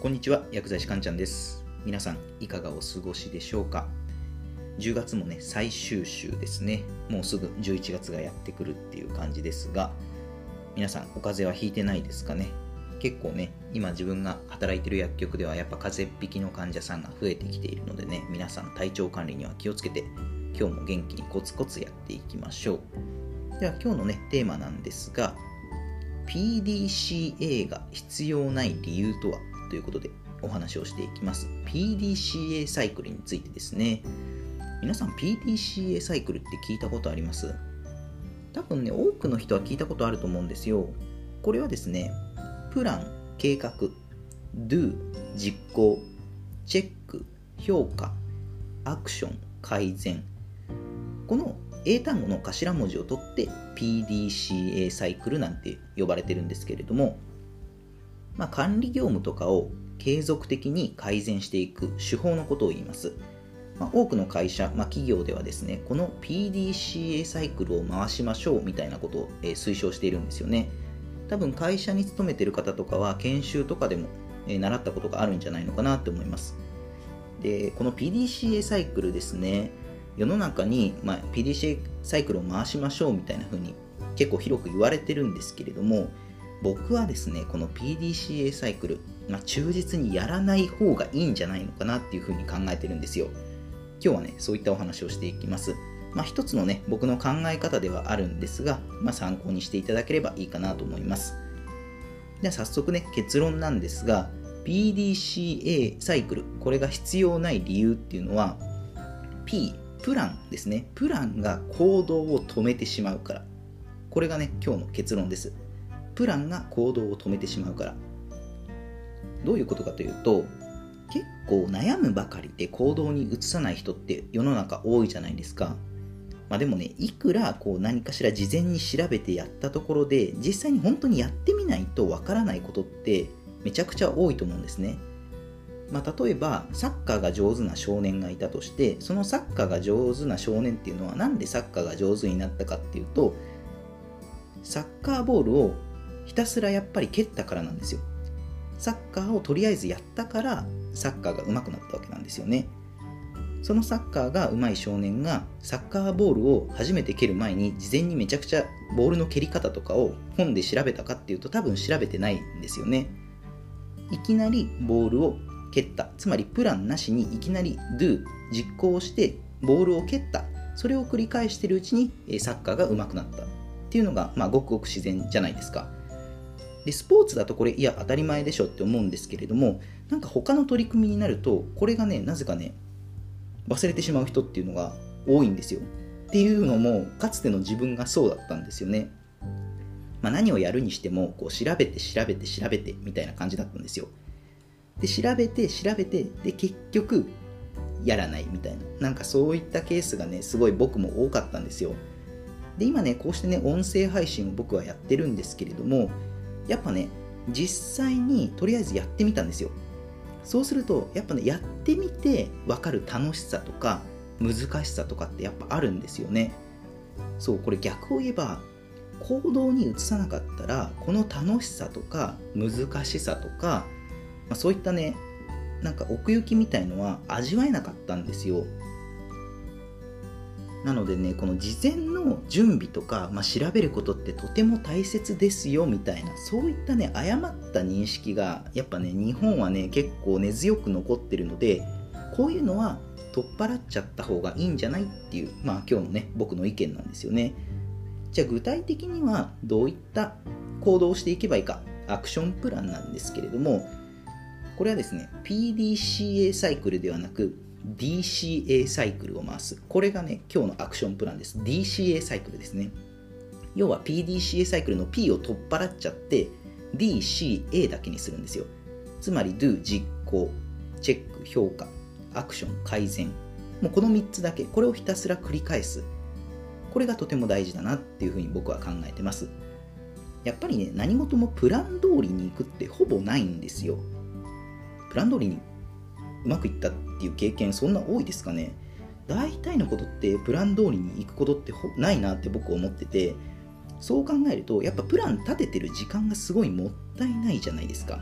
こんにちは薬剤師かんちゃんです。皆さんいかがお過ごしでしょうか？10月もね最終週ですね。もうすぐ11月がやってくるっていう感じですが皆さんお風邪はひいてないですかね？結構ね今自分が働いてる薬局ではやっぱ風邪っ引きの患者さんが増えてきているのでね皆さん体調管理には気をつけて今日も元気にコツコツやっていきましょう。では今日のねテーマなんですが PDCA が必要ない理由とは？ということでお話をしていきます。PDCA サイクルについてですね。皆さん PDCA サイクルって聞いたことあります？多分ね、多くの人は聞いたことあると思うんですよ。これはですね、プラン、計画、do、実行、チェック、評価、アクション、改善。この英単語の頭文字を取って PDCA サイクルなんて呼ばれてるんですけれども、まあ、管理業務とかを継続的に改善していく手法のことを言います。まあ、多くの会社、まあ、企業ではですね、この PDCA サイクルを回しましょうみたいなことを、えー、推奨しているんですよね。多分会社に勤めてる方とかは研修とかでも、えー、習ったことがあるんじゃないのかなって思います。で、この PDCA サイクルですね、世の中に、まあ、PDCA サイクルを回しましょうみたいな風に結構広く言われてるんですけれども僕はですねこの PDCA サイクル、まあ、忠実にやらない方がいいんじゃないのかなっていう風に考えてるんですよ今日はねそういったお話をしていきますまあ、一つのね僕の考え方ではあるんですが、まあ、参考にしていただければいいかなと思いますでは早速ね結論なんですが PDCA サイクルこれが必要ない理由っていうのは P プランですね。プランが行動を止めてしまうから。これがね、今日の結論です。プランが行動を止めてしまうから。どういうことかというと、結構悩むばかりで行動に移さない人って世の中多いじゃないですか。まあ、でもね、いくらこう何かしら事前に調べてやったところで、実際に本当にやってみないとわからないことってめちゃくちゃ多いと思うんですね。まあ、例えばサッカーが上手な少年がいたとしてそのサッカーが上手な少年っていうのは何でサッカーが上手になったかっていうとサッカーボールをひたすらやっぱり蹴ったからなんですよ。サッカーをとりあえずやったからサッカーが上手くなったわけなんですよね。そのサッカーが上手い少年がサッカーボールを初めて蹴る前に事前にめちゃくちゃボールの蹴り方とかを本で調べたかっていうと多分調べてないんですよね。いきなりボールを蹴った。つまりプランなしにいきなり do 実行してボールを蹴った。それを繰り返してるうちにサッカーが上手くなった。っていうのが、まあ、ごくごく自然じゃないですか。でスポーツだとこれいや当たり前でしょって思うんですけれどもなんか他の取り組みになるとこれがねなぜかね忘れてしまう人っていうのが多いんですよ。っていうのもかつての自分がそうだったんですよね、まあ、何をやるにしてもこう調べて調べて調べてみたいな感じだったんですよ。で調べて調べてで結局やらないみたいな。なんかそういったケースがねすごい僕も多かったんですよ。で今ねこうしてね音声配信を僕はやってるんですけれどもやっぱね実際にとりあえずやってみたんですよ。そうするとやっぱねやってみて分かる楽しさとか難しさとかってやっぱあるんですよね。そうこれ逆を言えば行動に移さなかったらこの楽しさとか難しさとかまあ、そういったねなんか奥行きみたいのは味わえなかったんですよ。なのでねこの事前の準備とか、まあ、調べることってとても大切ですよみたいなそういったね誤った認識がやっぱね日本はね結構根強く残ってるのでこういうのは取っ払っちゃった方がいいんじゃないっていうまあ今日のね僕の意見なんですよね。じゃあ具体的にはどういった行動をしていけばいいかアクションプランなんですけれどもこれはですね、PDCA サイクルではなく、DCA サイクルを回す。これがね、今日のアクションプランです。DCA サイクルですね。要は PDCA サイクルの P を取っ払っちゃって、DCA だけにするんですよ。つまり Do、実行、チェック、評価、アクション、改善。もうこの3つだけ、これをひたすら繰り返す。これがとても大事だなっていうふうに僕は考えてます。やっぱりね、何事もプラン通りに行くってほぼないんですよ。プラン通りにうまくいったっていう経験そんな多いですかね。大体のことってプラン通りに行くことってないなって僕思っててそう考えるとやっぱプラン立ててる時間がすごいもったいないじゃないですか。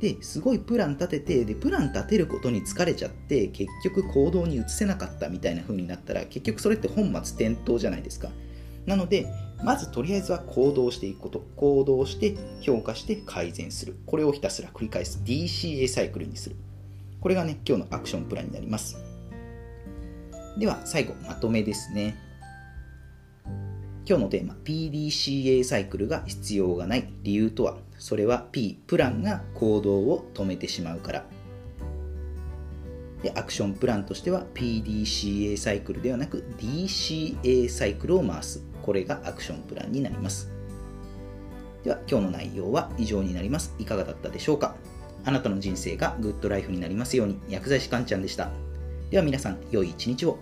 ですごいプラン立ててでプラン立てることに疲れちゃって結局行動に移せなかったみたいな風になったら結局それって本末転倒じゃないですか。なのでまずとりあえずは行動していくこと。行動して評価して改善する。これをひたすら繰り返す。DCA サイクルにする。これがね今日のアクションプランになります。では最後まとめですね。今日のテーマ PDCA サイクルが必要がない理由とは？それは P プランが行動を止めてしまうから。でアクションプランとしては PDCA サイクルではなく DCA サイクルを回す。これがアクションプランになります。では今日の内容は以上になります。いかがだったでしょうか？あなたの人生がグッドライフになりますように。薬剤師かんちゃんでした。では皆さん良い一日を。